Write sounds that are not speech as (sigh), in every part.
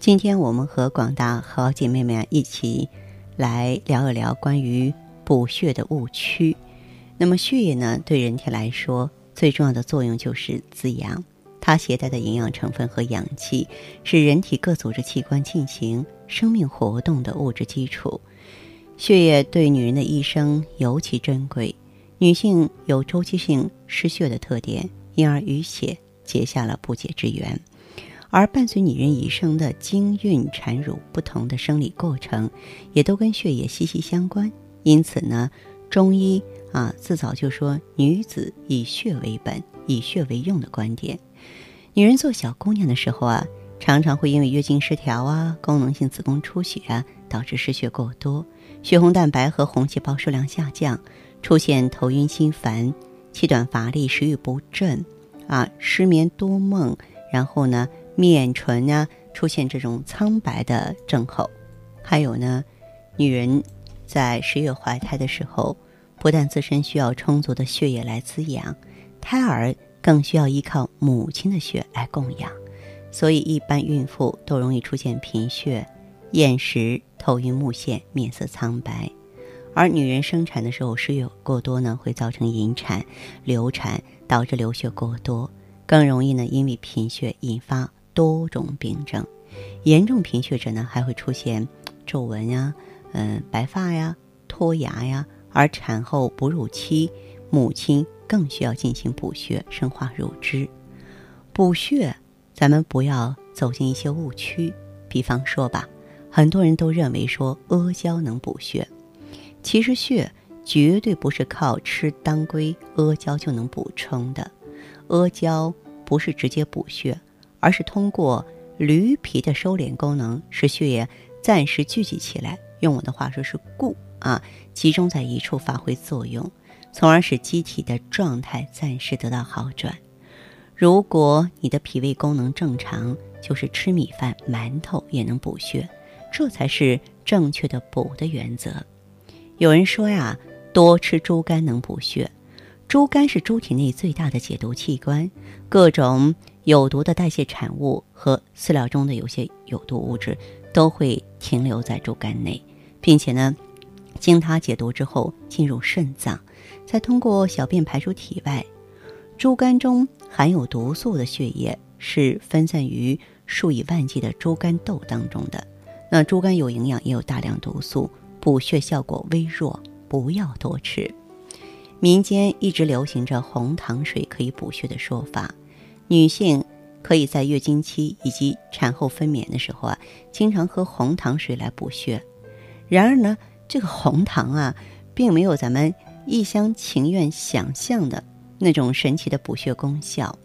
今天我们和广大好姐妹们一起来聊一聊关于补血的误区。那么血液呢，对人体来说最重要的作用就是滋养。它携带的营养成分和氧气是人体各组织器官进行生命活动的物质基础。血液对女人的一生尤其珍贵。女性有周期性失血的特点，因而与血结下了不解之缘。而伴随女人一生的经孕、产乳不同的生理过程，也都跟血液息息相关。因此呢，中医啊自早就说女子以血为本、以血为用的观点。女人做小姑娘的时候啊，常常会因为月经失调啊、功能性子宫出血啊，导致失血过多，血红蛋白和红细胞数量下降，出现头晕心烦、气短乏力、食欲不振，啊，失眠多梦，然后呢，面唇啊出现这种苍白的症候。还有呢，女人在十月怀胎的时候，不但自身需要充足的血液来滋养，胎儿。更需要依靠母亲的血来供养，所以一般孕妇都容易出现贫血、厌食、头晕目眩、面色苍白。而女人生产的时候失血过多呢，会造成引产、流产，导致流血过多，更容易呢因为贫血引发多种病症。严重贫血者呢还会出现 (tsk) 皱纹呀、嗯白发呀、脱牙呀。而产后哺乳期，母亲。更需要进行补血、生化乳汁。补血，咱们不要走进一些误区。比方说吧，很多人都认为说阿胶能补血，其实血绝对不是靠吃当归阿胶就能补充的。阿胶不是直接补血，而是通过驴皮的收敛功能，使血液暂时聚集起来。用我的话说是固啊，集中在一处发挥作用。从而使机体的状态暂时得到好转。如果你的脾胃功能正常，就是吃米饭、馒头也能补血，这才是正确的补的原则。有人说呀，多吃猪肝能补血。猪肝是猪体内最大的解毒器官，各种有毒的代谢产物和饲料中的有些有毒物质都会停留在猪肝内，并且呢，经它解毒之后进入肾脏。再通过小便排出体外，猪肝中含有毒素的血液是分散于数以万计的猪肝豆当中的。那猪肝有营养，也有大量毒素，补血效果微弱，不要多吃。民间一直流行着红糖水可以补血的说法，女性可以在月经期以及产后分娩的时候啊，经常喝红糖水来补血。然而呢，这个红糖啊，并没有咱们。一厢情愿想象的那种神奇的补血功效。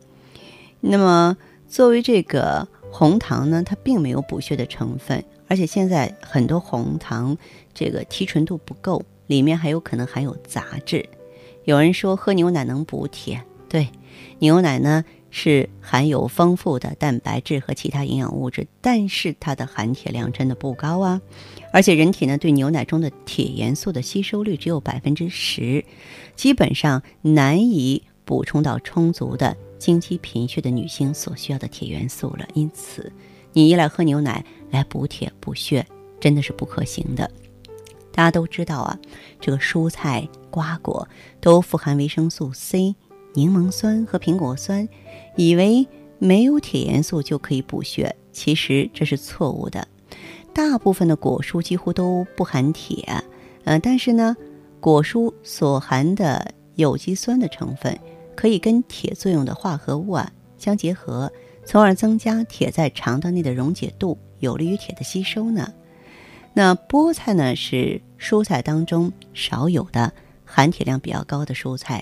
那么，作为这个红糖呢，它并没有补血的成分，而且现在很多红糖这个提纯度不够，里面还有可能含有杂质。有人说喝牛奶能补铁，对，牛奶呢。是含有丰富的蛋白质和其他营养物质，但是它的含铁量真的不高啊！而且人体呢对牛奶中的铁元素的吸收率只有百分之十，基本上难以补充到充足的经期贫血的女性所需要的铁元素了。因此，你依赖喝牛奶来补铁补血，真的是不可行的。大家都知道啊，这个蔬菜瓜果都富含维生素 C。柠檬酸和苹果酸，以为没有铁元素就可以补血，其实这是错误的。大部分的果蔬几乎都不含铁，呃，但是呢，果蔬所含的有机酸的成分可以跟铁作用的化合物啊相结合，从而增加铁在肠道内的溶解度，有利于铁的吸收呢。那菠菜呢是蔬菜当中少有的含铁量比较高的蔬菜。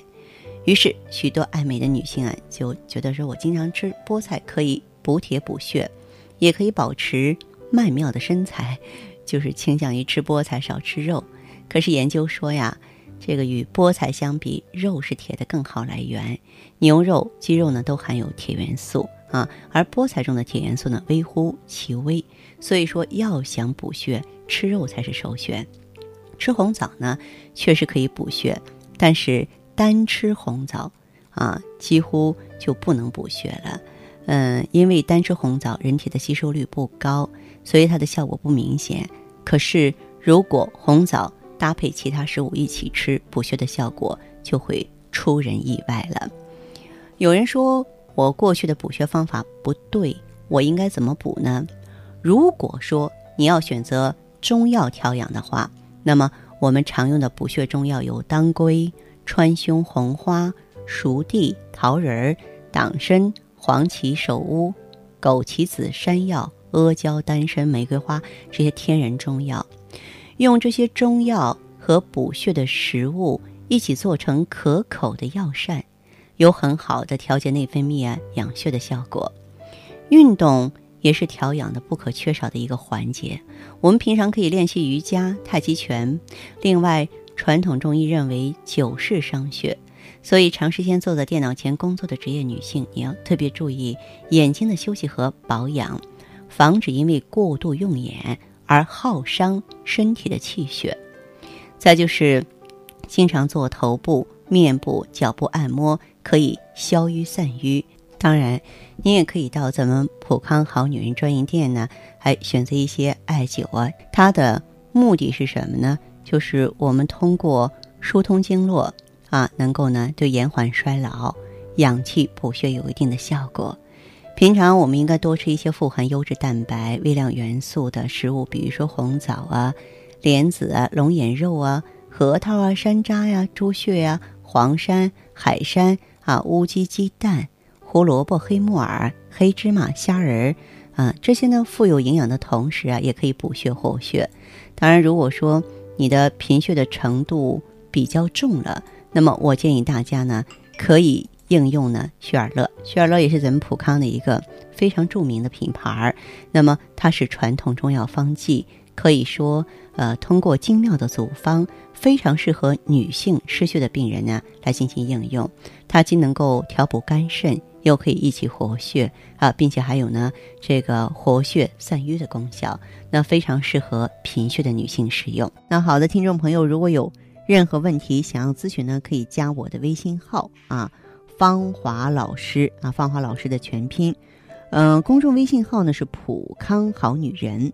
于是，许多爱美的女性啊，就觉得说，我经常吃菠菜可以补铁补血，也可以保持曼妙的身材，就是倾向于吃菠菜少吃肉。可是研究说呀，这个与菠菜相比，肉是铁的更好来源。牛肉、鸡肉呢都含有铁元素啊，而菠菜中的铁元素呢微乎其微。所以说，要想补血，吃肉才是首选。吃红枣呢，确实可以补血，但是单吃红枣啊，几乎就不能补血了。嗯，因为单吃红枣，人体的吸收率不高，所以它的效果不明显。可是，如果红枣搭配其他食物一起吃，补血的效果就会出人意外了。有人说我过去的补血方法不对，我应该怎么补呢？如果说你要选择中药调养的话，那么我们常用的补血中药有当归、川芎、红花、熟地、桃仁、党参。黄芪、首乌、枸杞子、山药、阿胶、丹参、玫瑰花这些天然中药，用这些中药和补血的食物一起做成可口的药膳，有很好的调节内分泌啊、养血的效果。运动也是调养的不可缺少的一个环节。我们平常可以练习瑜伽、太极拳。另外，传统中医认为久视伤血。所以，长时间坐在电脑前工作的职业女性，你要特别注意眼睛的休息和保养，防止因为过度用眼而耗伤身体的气血。再就是，经常做头部、面部、脚部按摩，可以消瘀散瘀。当然，你也可以到咱们普康好女人专营店呢，还选择一些艾灸啊。它的目的是什么呢？就是我们通过疏通经络。啊，能够呢对延缓衰老、养气补血有一定的效果。平常我们应该多吃一些富含优质蛋白、微量元素的食物，比如说红枣啊、莲子啊、龙眼肉啊、核桃啊、山楂呀、猪血呀、黄山、海参啊、乌鸡、鸡蛋、胡萝卜、黑木耳、黑芝麻、虾仁儿啊，这些呢富有营养的同时啊，也可以补血活血。当然，如果说你的贫血的程度比较重了，那么我建议大家呢，可以应用呢血尔乐。血尔乐也是咱们普康的一个非常著名的品牌儿。那么它是传统中药方剂，可以说呃通过精妙的组方，非常适合女性失血的病人呢来进行应用。它既能够调补肝肾，又可以益气活血啊，并且还有呢这个活血散瘀的功效。那非常适合贫血的女性使用。那好的，听众朋友，如果有。任何问题想要咨询呢，可以加我的微信号啊，芳华老师啊，芳华老师的全拼，嗯，公众微信号呢是普康好女人。